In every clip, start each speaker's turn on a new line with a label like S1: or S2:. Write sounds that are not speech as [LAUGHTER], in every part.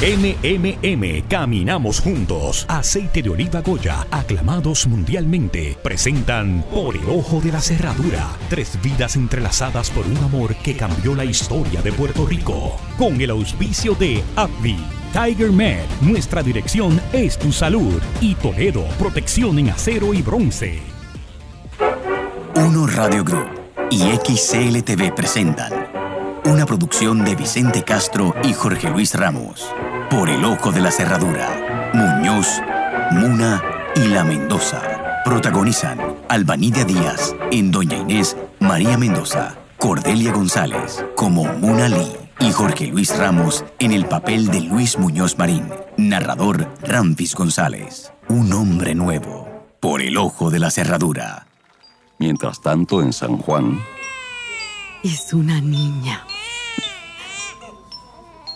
S1: MMM, caminamos juntos. Aceite de oliva Goya, aclamados mundialmente, presentan Por el ojo de la cerradura. Tres vidas entrelazadas por un amor que cambió la historia de Puerto Rico. Con el auspicio de AbbVie. Tiger Med, nuestra dirección es tu salud. Y Toledo, protección en acero y bronce.
S2: Uno Radio Group y XCLTV presentan una producción de Vicente Castro y Jorge Luis Ramos. Por el ojo de la cerradura. Muñoz, Muna y La Mendoza. Protagonizan Albanilla Díaz en Doña Inés, María Mendoza, Cordelia González como Muna Lee y Jorge Luis Ramos en el papel de Luis Muñoz Marín. Narrador Ramfis González. Un hombre nuevo. Por el ojo de la cerradura.
S3: Mientras tanto, en San Juan,
S4: Es una niña.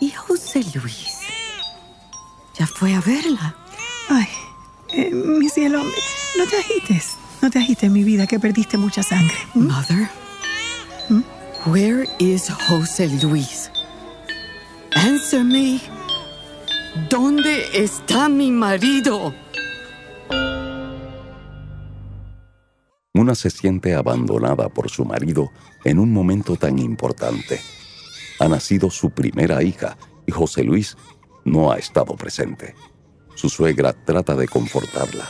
S4: ¿Y José Luis? ¿Ya fue a verla?
S5: Ay, eh, mi cielo, no te agites. No te agites, mi vida, que perdiste mucha sangre. ¿Mm?
S4: Mother, where is José Luis? Answer me. ¿Dónde está mi marido?
S3: Una se siente abandonada por su marido en un momento tan importante. Ha nacido su primera hija y José Luis no ha estado presente. Su suegra trata de confortarla.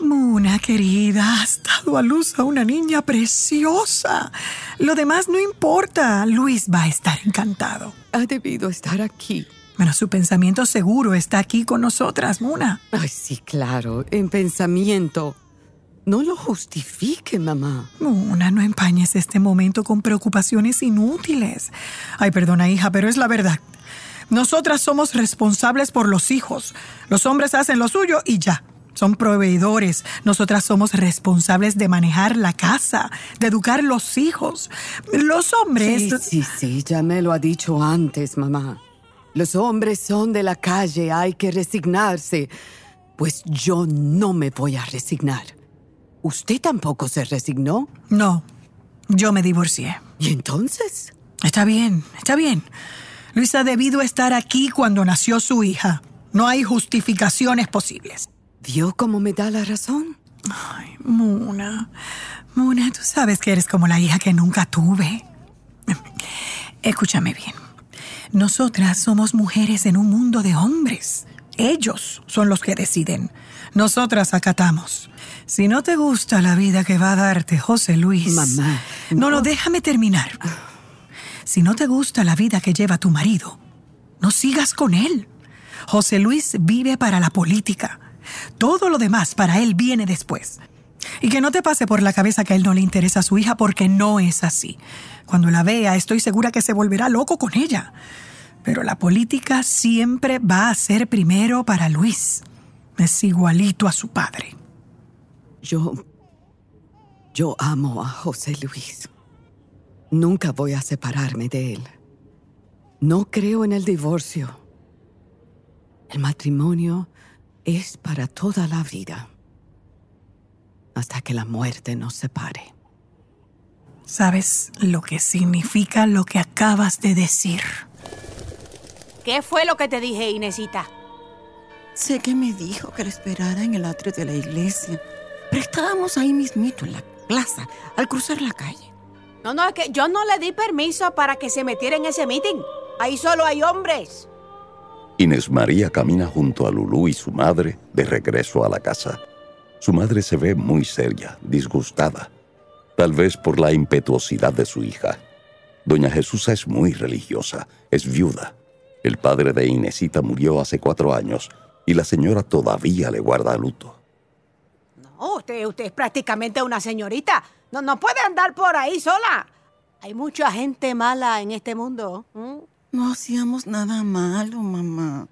S5: Muna, querida, has dado a luz a una niña preciosa. Lo demás no importa. Luis va a estar encantado.
S4: Ha debido estar aquí.
S5: Bueno, su pensamiento seguro está aquí con nosotras, Muna.
S4: Ay, sí, claro, en pensamiento. No lo justifique, mamá.
S5: Muna, no empañes este momento con preocupaciones inútiles. Ay, perdona, hija, pero es la verdad. Nosotras somos responsables por los hijos. Los hombres hacen lo suyo y ya. Son proveedores. Nosotras somos responsables de manejar la casa, de educar los hijos. Los hombres...
S4: Sí, sí, sí, ya me lo ha dicho antes, mamá. Los hombres son de la calle, hay que resignarse. Pues yo no me voy a resignar. ¿Usted tampoco se resignó?
S5: No, yo me divorcié.
S4: ¿Y entonces?
S5: Está bien, está bien. Luis ha debido estar aquí cuando nació su hija. No hay justificaciones posibles.
S4: ¿Vio cómo me da la razón?
S5: Ay, Muna, Muna, tú sabes que eres como la hija que nunca tuve. Escúchame bien. Nosotras somos mujeres en un mundo de hombres. Ellos son los que deciden. Nosotras acatamos. Si no te gusta la vida que va a darte José Luis.
S4: Mamá,
S5: No, no, déjame terminar. Si no te gusta la vida que lleva tu marido, no sigas con él. José Luis vive para la política. Todo lo demás para él viene después. Y que no te pase por la cabeza que a él no le interesa a su hija porque no es así. Cuando la vea, estoy segura que se volverá loco con ella. Pero la política siempre va a ser primero para Luis. Es igualito a su padre.
S4: Yo. Yo amo a José Luis. Nunca voy a separarme de él. No creo en el divorcio. El matrimonio es para toda la vida. Hasta que la muerte nos separe.
S5: ¿Sabes lo que significa lo que acabas de decir?
S6: ¿Qué fue lo que te dije, Inesita?
S7: Sé que me dijo que la esperara en el atrio de la iglesia, pero estábamos ahí mismito en la plaza, al cruzar la calle.
S6: No, no, es que yo no le di permiso para que se metiera en ese meeting. Ahí solo hay hombres.
S3: Inés María camina junto a Lulú y su madre de regreso a la casa. Su madre se ve muy seria, disgustada, tal vez por la impetuosidad de su hija. Doña Jesusa es muy religiosa, es viuda. El padre de Inesita murió hace cuatro años y la señora todavía le guarda luto.
S6: No, usted, usted es prácticamente una señorita. No, no puede andar por ahí sola. Hay mucha gente mala en este mundo.
S7: No hacíamos nada malo, mamá.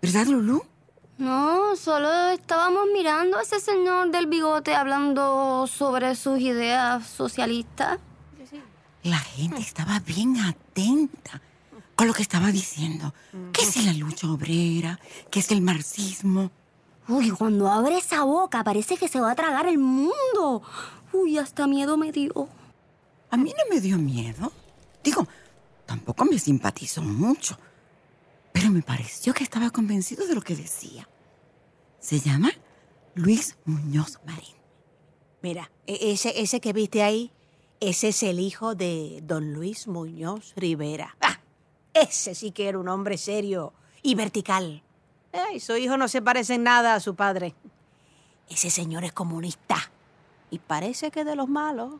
S7: ¿Verdad, Lulú?
S8: No, solo estábamos mirando a ese señor del bigote hablando sobre sus ideas socialistas.
S7: La gente estaba bien atenta con lo que estaba diciendo. ¿Qué es la lucha obrera? ¿Qué es el marxismo?
S8: Uy, cuando abre esa boca parece que se va a tragar el mundo. Uy, hasta miedo me dio.
S7: A mí no me dio miedo. Digo, tampoco me simpatizó mucho. Pero me pareció que estaba convencido de lo que decía. Se llama Luis Muñoz Marín.
S6: Mira, e- ese, ese que viste ahí, ese es el hijo de don Luis Muñoz Rivera. Ah, ese sí que era un hombre serio y vertical. Ay, su hijo no se parece en nada a su padre. Ese señor es comunista y parece que de los malos.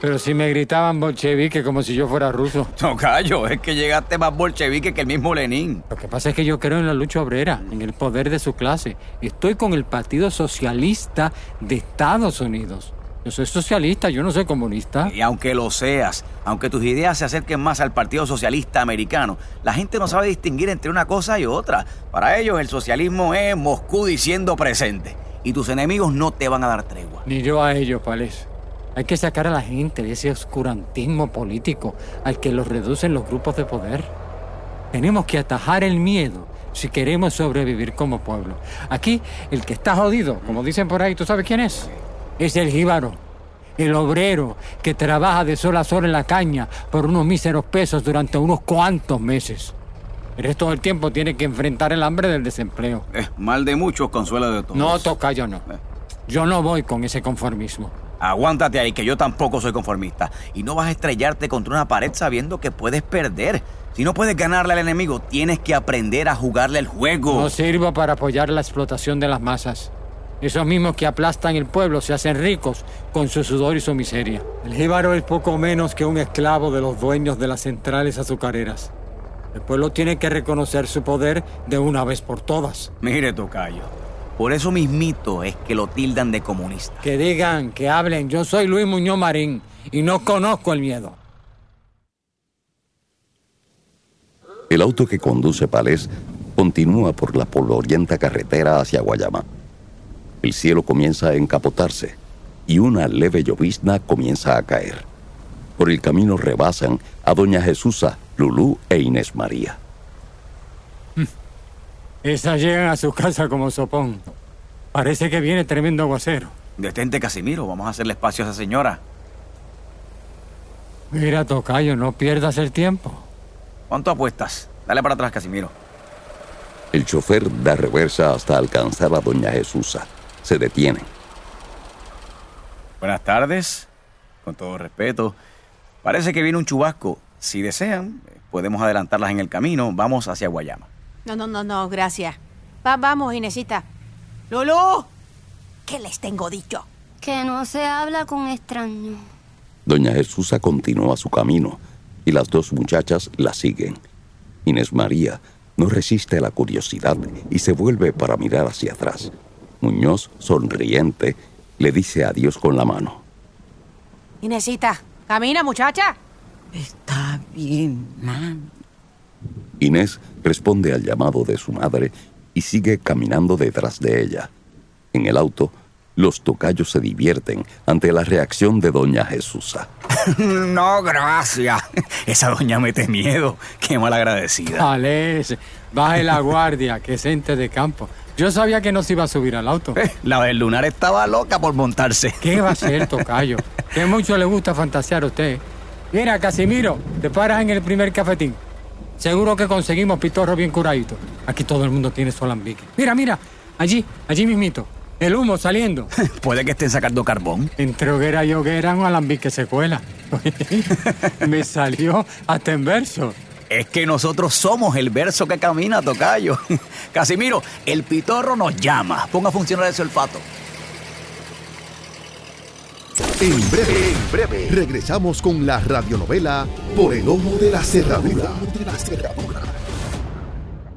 S9: Pero si me gritaban bolchevique como si yo fuera ruso.
S10: Tocayo, es que llegaste más bolchevique que el mismo Lenin.
S9: Lo que pasa es que yo creo en la lucha obrera, en el poder de su clase. Estoy con el Partido Socialista de Estados Unidos. Yo soy socialista, yo no soy comunista.
S10: Y aunque lo seas, aunque tus ideas se acerquen más al Partido Socialista Americano, la gente no sabe distinguir entre una cosa y otra. Para ellos el socialismo es Moscú diciendo presente. Y tus enemigos no te van a dar tregua.
S9: Ni yo a ellos, Pales. Hay que sacar a la gente de ese oscurantismo político al que los reducen los grupos de poder. Tenemos que atajar el miedo si queremos sobrevivir como pueblo. Aquí, el que está jodido, como dicen por ahí, ¿tú sabes quién es? Es el jíbaro, el obrero que trabaja de sol a sol en la caña por unos míseros pesos durante unos cuantos meses. El resto del tiempo tiene que enfrentar el hambre del desempleo.
S10: Eh, mal de muchos, consuelo de todos.
S9: No, tocayo, no. Yo no voy con ese conformismo.
S10: Aguántate ahí, que yo tampoco soy conformista. Y no vas a estrellarte contra una pared sabiendo que puedes perder. Si no puedes ganarle al enemigo, tienes que aprender a jugarle el juego.
S9: No sirvo para apoyar la explotación de las masas. Esos mismos que aplastan el pueblo se hacen ricos con su sudor y su miseria. El jíbaro es poco menos que un esclavo de los dueños de las centrales azucareras. El pueblo tiene que reconocer su poder de una vez por todas.
S10: Mire, Tocayo. Por eso mismito es que lo tildan de comunista.
S9: Que digan, que hablen, yo soy Luis Muñoz Marín y no conozco el miedo.
S3: El auto que conduce Palés continúa por la polvorienta carretera hacia Guayama. El cielo comienza a encapotarse y una leve llovizna comienza a caer. Por el camino rebasan a Doña Jesusa, Lulú e Inés María.
S9: Esas llegan a su casa como sopón. Parece que viene tremendo aguacero.
S10: Detente, Casimiro. Vamos a hacerle espacio a esa señora.
S9: Mira, Tocayo, no pierdas el tiempo.
S10: ¿Cuánto apuestas? Dale para atrás, Casimiro.
S3: El chofer da reversa hasta alcanzar a Doña Jesusa. Se detienen.
S10: Buenas tardes. Con todo respeto. Parece que viene un chubasco. Si desean, podemos adelantarlas en el camino. Vamos hacia Guayama.
S6: No, no, no, no, gracias. Va- vamos, Inesita. Lulú, ¿qué les tengo dicho?
S8: Que no se habla con extraños.
S3: Doña Jesusa continúa su camino y las dos muchachas la siguen. Inés María no resiste la curiosidad y se vuelve para mirar hacia atrás. Muñoz, sonriente, le dice adiós con la mano.
S6: Inesita, camina, muchacha.
S7: Está bien.
S3: Inés responde al llamado de su madre y sigue caminando detrás de ella. En el auto, los tocayos se divierten ante la reacción de Doña Jesusa. [LAUGHS]
S10: no, gracias. Esa doña mete miedo. Qué mal agradecida.
S9: Alex, baje la guardia, que es ente de campo. Yo sabía que no se iba a subir al auto.
S10: Eh, La del lunar estaba loca por montarse.
S9: ¿Qué va a ser, Tocayo? Que mucho le gusta fantasear a usted. Mira, Casimiro, te paras en el primer cafetín. Seguro que conseguimos pitorro bien curadito. Aquí todo el mundo tiene su alambique. Mira, mira, allí, allí mismito. El humo saliendo. [LAUGHS]
S10: Puede que estén sacando carbón.
S9: Entre hoguera y hoguera un alambique se cuela. [LAUGHS] Me salió hasta en verso.
S10: Es que nosotros somos el verso que camina, Tocayo. [LAUGHS] Casimiro, el pitorro nos llama. Ponga a funcionar ese olfato.
S11: En breve, en breve, regresamos con la radionovela Por el Ojo de la Cerradura.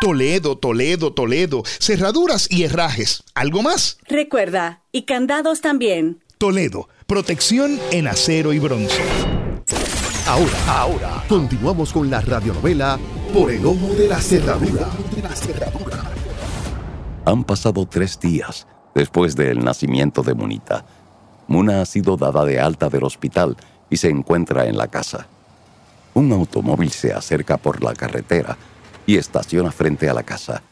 S12: Toledo, Toledo, Toledo. Cerraduras y herrajes. ¿Algo más?
S13: Recuerda, y candados también.
S12: Toledo, protección en acero y bronce.
S11: Ahora, ahora, continuamos con la radionovela Por el ojo de la cerradura.
S3: Han pasado tres días después del nacimiento de Munita. Muna ha sido dada de alta del hospital y se encuentra en la casa. Un automóvil se acerca por la carretera y estaciona frente a la casa.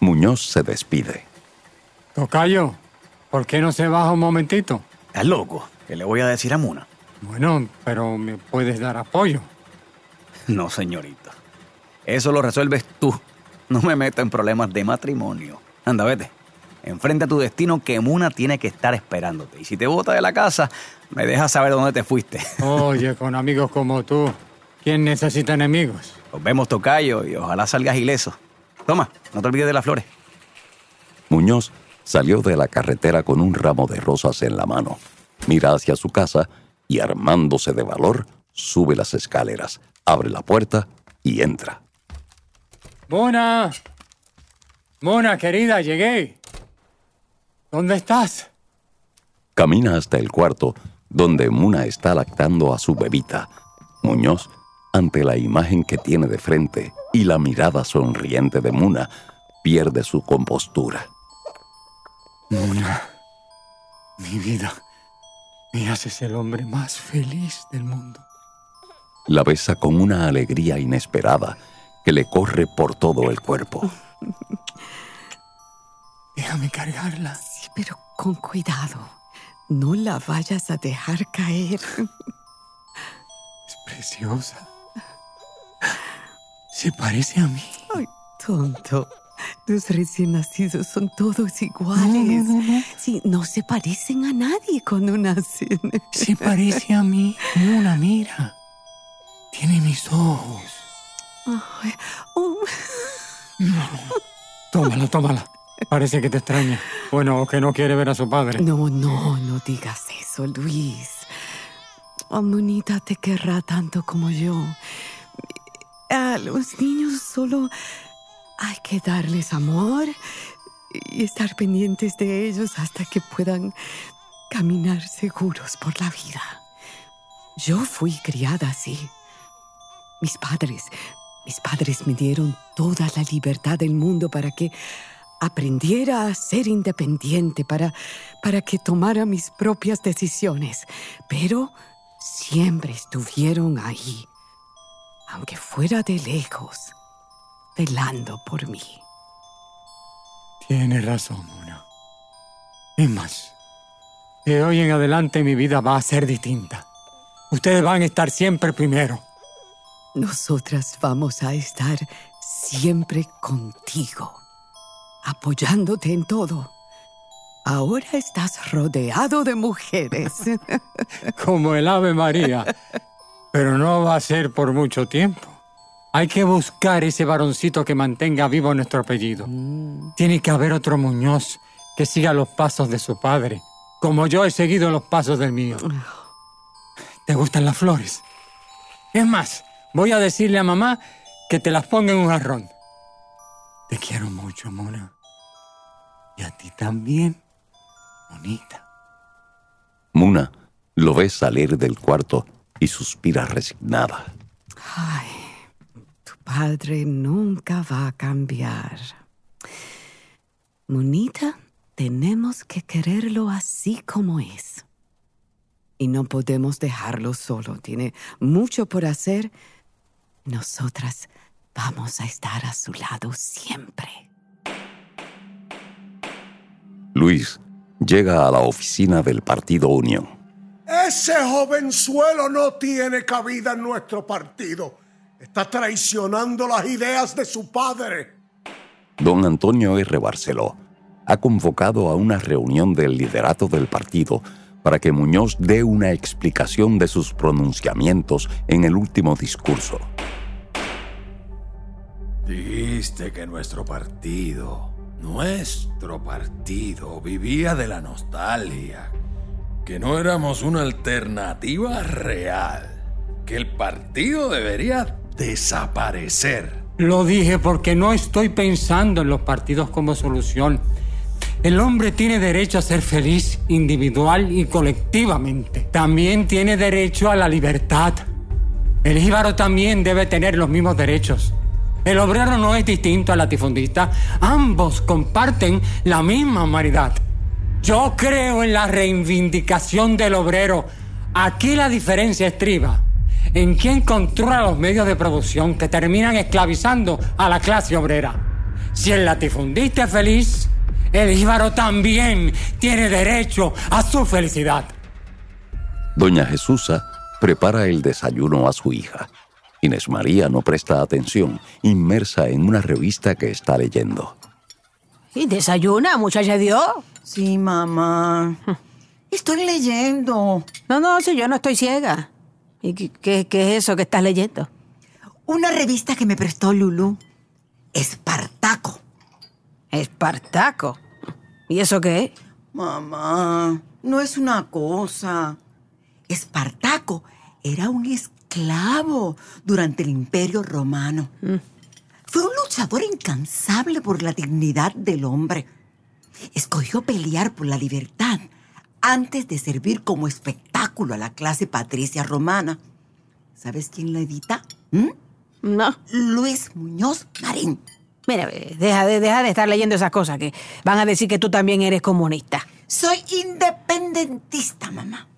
S3: Muñoz se despide.
S9: Tocayo, ¿por qué no se baja un momentito?
S10: ¿Estás loco? ¿Qué le voy a decir a Muna?
S9: Bueno, pero me puedes dar apoyo.
S10: No, señorita. Eso lo resuelves tú. No me meto en problemas de matrimonio. Anda, vete. Enfrenta tu destino que Muna tiene que estar esperándote. Y si te bota de la casa, me dejas saber dónde te fuiste.
S9: Oye, con amigos como tú, ¿quién necesita enemigos?
S10: Nos vemos, Tocayo, y ojalá salgas ileso. Toma, no te olvides de las flores.
S3: Muñoz salió de la carretera con un ramo de rosas en la mano. Mira hacia su casa y armándose de valor, sube las escaleras, abre la puerta y entra.
S9: Mona, Mona, querida, llegué. ¿Dónde estás?
S3: Camina hasta el cuarto, donde Muna está lactando a su bebita. Muñoz, ante la imagen que tiene de frente y la mirada sonriente de Muna, pierde su compostura.
S9: Muna, mi vida, me haces el hombre más feliz del mundo.
S3: La besa con una alegría inesperada que le corre por todo el cuerpo. [LAUGHS]
S9: Déjame cargarla.
S4: Sí, pero con cuidado. No la vayas a dejar caer. [LAUGHS]
S9: Es preciosa. Se parece a mí.
S4: Ay, tonto. Los recién nacidos son todos iguales.
S9: No, no, no, no.
S4: Sí, no se parecen a nadie cuando nacen.
S9: Se parece a mí. Muna, mira. Tiene mis ojos.
S4: Ay, oh.
S9: Tómala, tómala. Parece que te extraña. Bueno, o que no quiere ver a su padre.
S4: No, no, no digas eso, Luis. Monita te querrá tanto como yo. A los niños solo hay que darles amor y estar pendientes de ellos hasta que puedan caminar seguros por la vida. Yo fui criada así. Mis padres, mis padres me dieron toda la libertad del mundo para que aprendiera a ser independiente, para, para que tomara mis propias decisiones. Pero siempre estuvieron ahí, aunque fuera de lejos, velando por mí.
S9: Tienes razón, Mona. Es más, de hoy en adelante mi vida va a ser distinta. Ustedes van a estar siempre primero.
S4: Nosotras vamos a estar siempre contigo, apoyándote en todo. Ahora estás rodeado de mujeres. [LAUGHS]
S9: Como el Ave María. Pero no va a ser por mucho tiempo. Hay que buscar ese varoncito que mantenga vivo nuestro apellido. Tiene que haber otro Muñoz que siga los pasos de su padre, como yo he seguido los pasos del mío. ¿Te gustan las flores? Es más, voy a decirle a mamá que te las ponga en un jarrón. Te quiero mucho, Mona. Y a ti también, bonita.
S3: Muna lo ve salir del cuarto y suspira resignada.
S4: Ay, tu padre nunca va a cambiar. Munita, tenemos que quererlo así como es. Y no podemos dejarlo solo. Tiene mucho por hacer. Nosotras vamos a estar a su lado siempre.
S3: Luis llega a la oficina del Partido Unión.
S14: Ese jovenzuelo no tiene cabida en nuestro partido. Está traicionando las ideas de su padre.
S3: Don Antonio R. Barceló ha convocado a una reunión del liderato del partido para que Muñoz dé una explicación de sus pronunciamientos en el último discurso.
S15: Dijiste que nuestro partido, nuestro partido, vivía de la nostalgia, que no éramos una alternativa real, que el partido debería desaparecer.
S9: Lo dije porque no estoy pensando en los partidos como solución. El hombre tiene derecho a ser feliz individual y colectivamente. También tiene derecho a la libertad. El jíbaro también debe tener los mismos derechos. El obrero no es distinto al latifundista. Ambos comparten la misma humanidad. Yo creo en la reivindicación del obrero. Aquí la diferencia estriba en quién controla los medios de producción que terminan esclavizando a la clase obrera. Si el latifundista es feliz, el jíbaro también tiene derecho a su felicidad.
S3: Doña Jesusa prepara el desayuno a su hija. Inés María no presta atención, inmersa en una revista que está leyendo.
S6: ¿Y desayuna, muchacha Dios?
S7: Sí, mamá. [LAUGHS] Estoy leyendo.
S6: No, no, si yo no estoy ciega. ¿Y qué, qué- qué es eso que estás leyendo?
S7: Una revista que me prestó Lulú. Espartaco.
S6: Espartaco. ¿Y eso qué es?
S7: Mamá, no es una cosa. Espartaco era un esclavo durante el Imperio Romano. Fue un luchador incansable por la dignidad del hombre. Escogió pelear por la libertad antes de servir como espectáculo a la clase patricia romana. ¿Sabes quién lo edita? ¿Mm?
S6: No.
S7: Luis Muñoz Marín.
S6: Mira, deja de, deja de estar leyendo esas cosas que van a decir que tú también eres comunista.
S7: Soy independentista, mamá.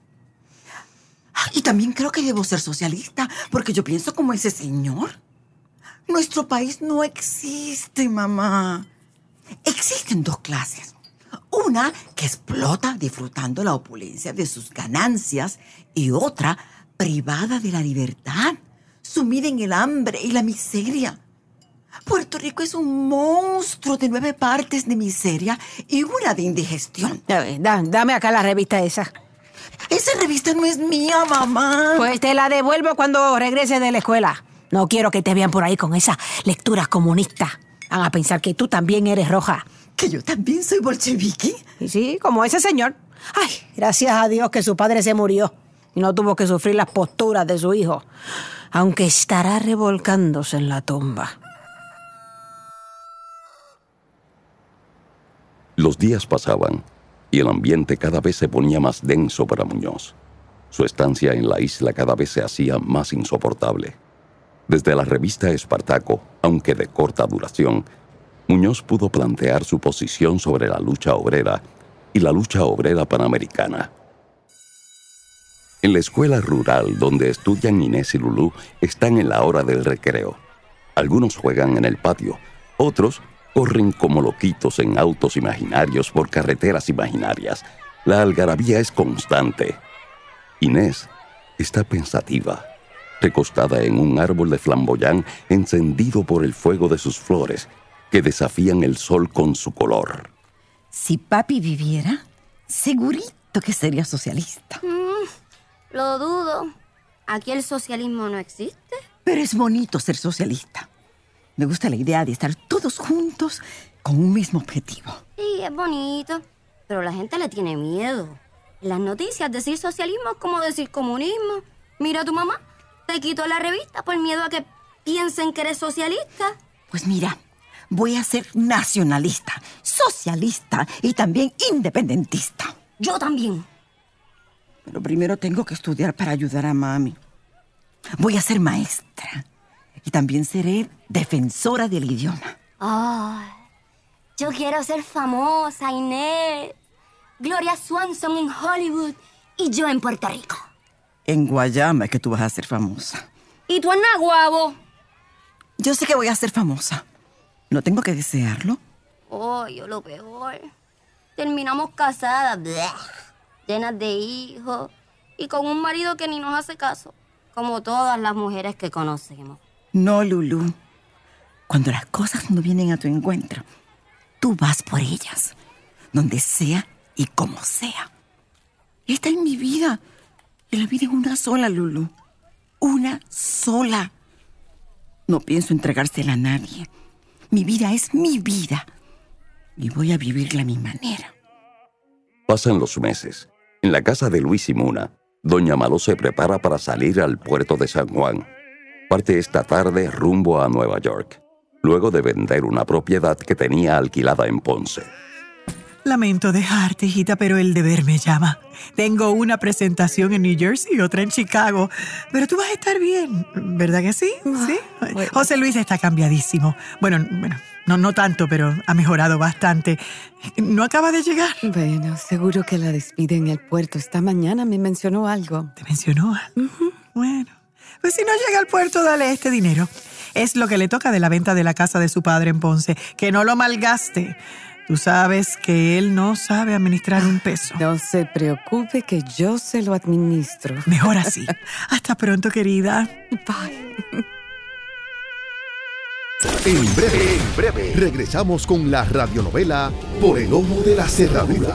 S7: Ah, Y también creo que debo ser socialista, porque yo pienso como ese señor. Nuestro país no existe, mamá. Existen dos clases. Una que explota disfrutando la opulencia de sus ganancias y otra privada de la libertad, sumida en el hambre y la miseria. Puerto Rico es un monstruo de nueve partes de miseria y una de indigestión.
S6: A ver, da- dame acá la revista esa.
S7: Esa revista no es mía, mamá.
S6: Pues te la devuelvo cuando regreses de la escuela. No quiero que te vean por ahí con esas lecturas comunistas. Van a pensar que tú también eres roja.
S7: ¿Que yo también soy bolchevique?
S6: Y sí, como ese señor. Ay, gracias a Dios que su padre se murió y no tuvo que sufrir las posturas de su hijo, aunque estará revolcándose en la tumba.
S3: Los días pasaban y el ambiente cada vez se ponía más denso para Muñoz. Su estancia en la isla cada vez se hacía más insoportable. Desde la revista Espartaco, aunque de corta duración, Muñoz pudo plantear su posición sobre la lucha obrera y la lucha obrera panamericana. En la escuela rural donde estudian Inés y Lulú están en la hora del recreo. Algunos juegan en el patio, otros corren como loquitos en autos imaginarios por carreteras imaginarias. La algarabía es constante. Inés está pensativa, recostada en un árbol de flamboyán encendido por el fuego de sus flores, que desafían el sol con su color.
S16: Si papi viviera, segurito que sería socialista.
S8: Mm, lo dudo. Aquí el socialismo no existe.
S16: Pero es bonito ser socialista. Me gusta la idea de estar todos juntos con un mismo objetivo.
S8: Sí, es bonito. Pero la gente le tiene miedo. En las noticias decir socialismo es como decir comunismo. Mira a tu mamá. Te quitó la revista por miedo a que piensen que eres socialista.
S16: Pues mira, Voy a ser nacionalista, socialista y también independentista.
S8: Yo también.
S16: Pero primero tengo que estudiar para ayudar a mami. Voy a ser maestra y también seré defensora del idioma.
S8: Ay, yo quiero ser famosa, Inés. Gloria Swanson en Hollywood y yo en Puerto Rico.
S16: En Guayama es que tú vas a ser famosa.
S8: ¿Y tú en Naguabo?
S16: Yo sé que voy a ser famosa. No tengo que desearlo.
S8: Oh, yo lo peor. Terminamos casadas, bleh, llenas de hijos y con un marido que ni nos hace caso, como todas las mujeres que conocemos.
S16: No, Lulu. Cuando las cosas no vienen a tu encuentro, tú vas por ellas, donde sea y como sea. Esta es mi vida. Y la vida es una sola, Lulu. Una sola. No pienso entregársela a nadie. Mi vida es mi vida. Y voy a vivirla a mi manera.
S3: Pasan los meses. En la casa de Luis y Muna, Doña Malo se prepara para salir al puerto de San Juan. Parte esta tarde rumbo a Nueva York, luego de vender una propiedad que tenía alquilada en Ponce.
S5: Lamento dejarte, hijita, pero el deber me llama. Tengo una presentación en New Jersey y otra en Chicago. Pero tú vas a estar bien, ¿verdad que sí? Sí. José Luis está cambiadísimo. Bueno, bueno, no, no tanto, pero ha mejorado bastante. ¿No acaba de llegar?
S4: Bueno, seguro que la despide en el puerto. Esta mañana me mencionó algo.
S5: ¿Te mencionó? Bueno, pues si no llega al puerto, dale este dinero. Es lo que le toca de la venta de la casa de su padre en Ponce. Que no lo malgaste. Tú sabes que él no sabe administrar un peso.
S4: No se preocupe que yo se lo administro.
S5: Mejor así. [LAUGHS] Hasta pronto, querida.
S4: Bye.
S11: En breve, en breve, regresamos con la radionovela Por el Ojo de la Cerradura.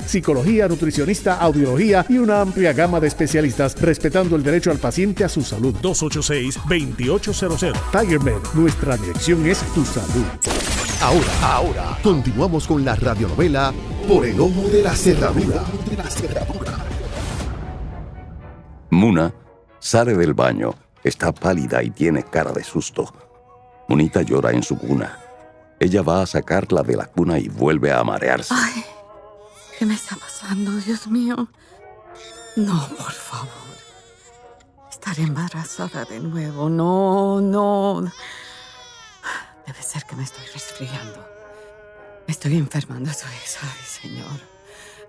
S17: psicología, nutricionista, audiología y una amplia gama de especialistas, respetando el derecho al paciente a su salud. 286-2800. Tiger Med, nuestra dirección es tu salud.
S11: Ahora, ahora, continuamos con la radionovela Por el Ojo de la Cerradura.
S3: Muna sale del baño, está pálida y tiene cara de susto. Munita llora en su cuna. Ella va a sacarla de la cuna y vuelve a marearse.
S4: Ay, ¿qué me está pasando, Dios mío? No, por favor. Estaré embarazada de nuevo. No, no. Debe ser que me estoy resfriando. Me estoy enfermando, eso es. Ay, Señor.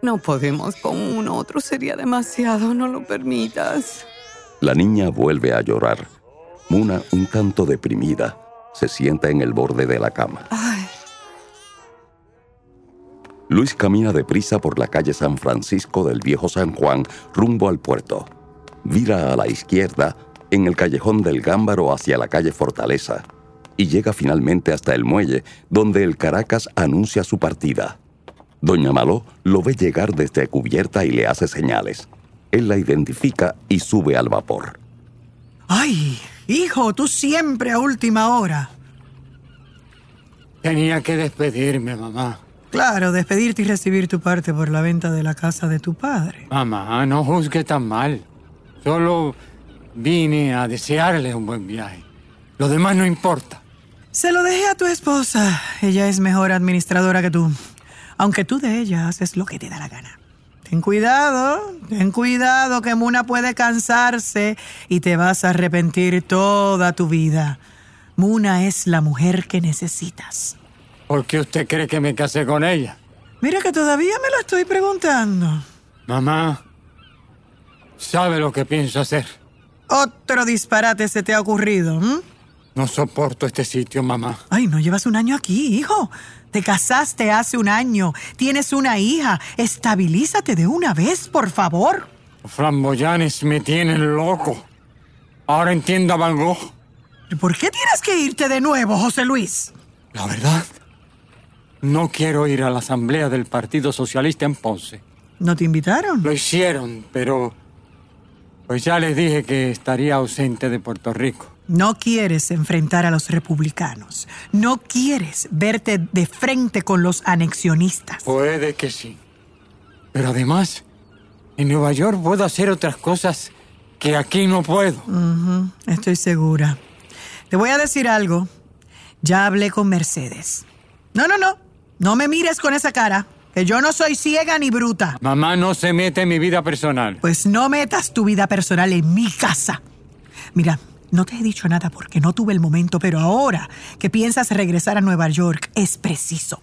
S4: No podemos con uno, otro sería demasiado. No lo permitas.
S3: La niña vuelve a llorar. Muna, un tanto deprimida, se sienta en el borde de la cama. Luis camina deprisa por la calle San Francisco del Viejo San Juan rumbo al puerto. Vira a la izquierda en el callejón del Gámbaro hacia la calle Fortaleza y llega finalmente hasta el muelle donde el Caracas anuncia su partida. Doña Maló lo ve llegar desde cubierta y le hace señales. Él la identifica y sube al vapor.
S5: Ay, hijo, tú siempre a última hora.
S9: Tenía que despedirme, mamá.
S5: Claro, despedirte y recibir tu parte por la venta de la casa de tu padre.
S9: Mamá, no juzgue tan mal. Solo vine a desearle un buen viaje. Lo demás no importa.
S5: Se lo dejé a tu esposa. Ella es mejor administradora que tú. Aunque tú de ella haces lo que te da la gana. Ten cuidado, ten cuidado que Muna puede cansarse y te vas a arrepentir toda tu vida. Muna es la mujer que necesitas.
S9: ¿Por qué usted cree que me casé con ella?
S5: Mira que todavía me lo estoy preguntando.
S9: Mamá, ¿sabe lo que pienso hacer?
S5: Otro disparate se te ha ocurrido. ¿m?
S9: No soporto este sitio, mamá.
S5: Ay, no llevas un año aquí, hijo. Te casaste hace un año. Tienes una hija. Estabilízate de una vez, por favor.
S9: Los flamboyanes me tienen loco. Ahora entiendo a Van Gogh.
S5: ¿Por qué tienes que irte de nuevo, José Luis?
S9: La verdad, no quiero ir a la asamblea del Partido Socialista en Ponce.
S5: ¿No te invitaron?
S9: Lo hicieron, pero... Pues ya les dije que estaría ausente de Puerto Rico.
S5: No quieres enfrentar a los republicanos. No quieres verte de frente con los anexionistas.
S9: Puede que sí. Pero además, en Nueva York puedo hacer otras cosas que aquí no puedo.
S5: Estoy segura. Te voy a decir algo. Ya hablé con Mercedes. No, no, no. No me mires con esa cara. Que yo no soy ciega ni bruta.
S9: Mamá no se mete en mi vida personal.
S5: Pues no metas tu vida personal en mi casa. Mira, no te he dicho nada porque no tuve el momento, pero ahora que piensas regresar a Nueva York, es preciso.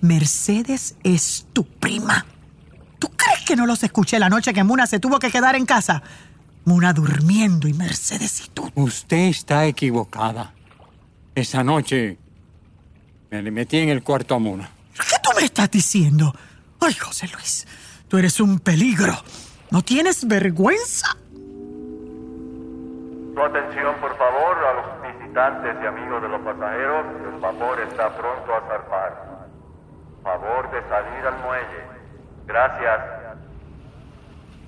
S5: Mercedes es tu prima. ¿Tú crees que no los escuché la noche que Muna se tuvo que quedar en casa? Muna durmiendo y Mercedes y tú.
S9: Usted está equivocada. Esa noche me le metí en el cuarto a Muna.
S5: ¿Qué tú me estás diciendo? Ay, José Luis, tú eres un peligro. ¿No tienes vergüenza?
S18: Su atención, por favor, a los visitantes y amigos de los pasajeros. El vapor está pronto a zarpar. Favor de salir al muelle. Gracias.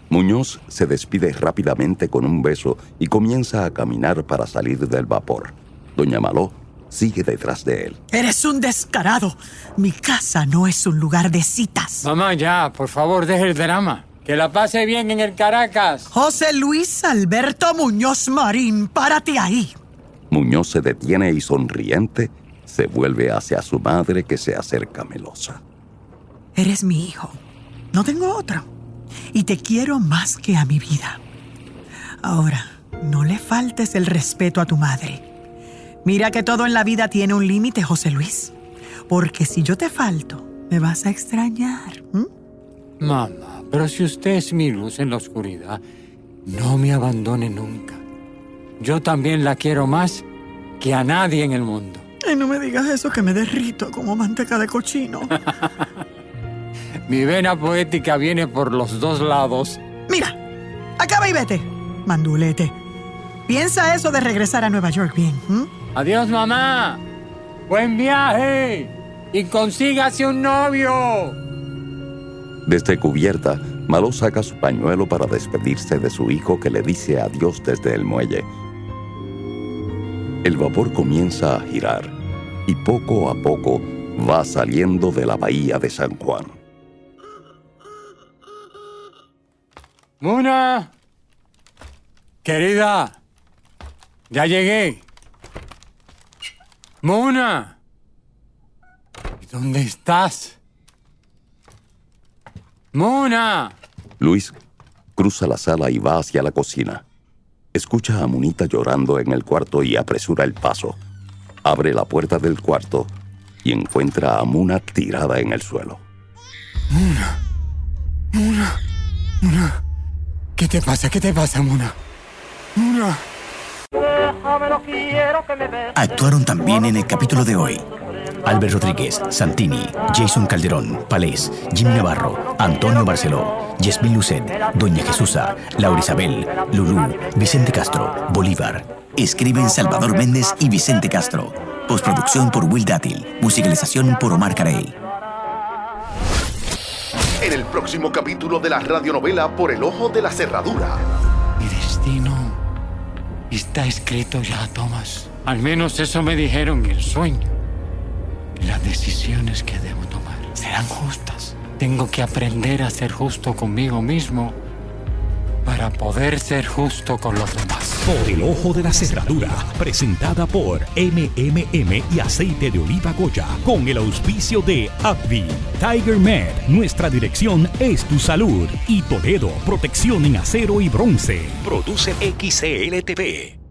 S3: Muñoz se despide rápidamente con un beso y comienza a caminar para salir del vapor. Doña Maló sigue detrás de él.
S5: Eres un descarado. Mi casa no es un lugar de citas.
S9: Mamá, ya, por favor, deje el drama. Que la pase bien en el Caracas.
S5: José Luis Alberto Muñoz Marín, párate ahí.
S3: Muñoz se detiene y sonriente se vuelve hacia su madre que se acerca melosa.
S5: Eres mi hijo. No tengo otro. Y te quiero más que a mi vida. Ahora, no le faltes el respeto a tu madre. Mira que todo en la vida tiene un límite, José Luis. Porque si yo te falto, me vas a extrañar. ¿m?
S9: Mamá, pero si usted es mi luz en la oscuridad, no me abandone nunca. Yo también la quiero más que a nadie en el mundo.
S5: Ay, no me digas eso que me derrito como manteca de cochino. [LAUGHS]
S9: Mi vena poética viene por los dos lados.
S5: Mira, acaba y vete, mandulete. Piensa eso de regresar a Nueva York bien. ¿m?
S9: Adiós, mamá. Buen viaje. Y consígase un novio.
S3: Desde cubierta, Maló saca su pañuelo para despedirse de su hijo que le dice adiós desde el muelle. El vapor comienza a girar y poco a poco va saliendo de la bahía de San Juan.
S9: Muna. Querida. Ya llegué. Muna. ¿Y ¿Dónde estás? Muna.
S3: Luis cruza la sala y va hacia la cocina. Escucha a Munita llorando en el cuarto y apresura el paso. Abre la puerta del cuarto y encuentra a Muna tirada en el suelo.
S9: Muna. Muna. Muna. ¿Qué te pasa? ¿Qué te pasa, Muna? Muna.
S19: Actuaron también en el capítulo de hoy. Albert Rodríguez, Santini, Jason Calderón, Palés, Jim Navarro, Antonio Barceló, Yasmín Lucet, Doña Jesusa, Laura Isabel, Lulú, Vicente Castro, Bolívar. Escriben Salvador Méndez y Vicente Castro. Postproducción por Will Dátil. Musicalización por Omar Carey.
S11: En el próximo capítulo de la radionovela Por el Ojo de la Cerradura.
S9: Está escrito ya, Thomas. Al menos eso me dijeron en el sueño. Las decisiones que debo tomar. serán justas. Tengo que aprender a ser justo conmigo mismo para poder ser justo con los demás.
S1: Por el ojo de la cerradura, presentada por MMM y aceite de oliva Goya, con el auspicio de Abby, Tiger Med, nuestra dirección es tu salud, y Toledo, protección en acero y bronce. Produce XCLTV.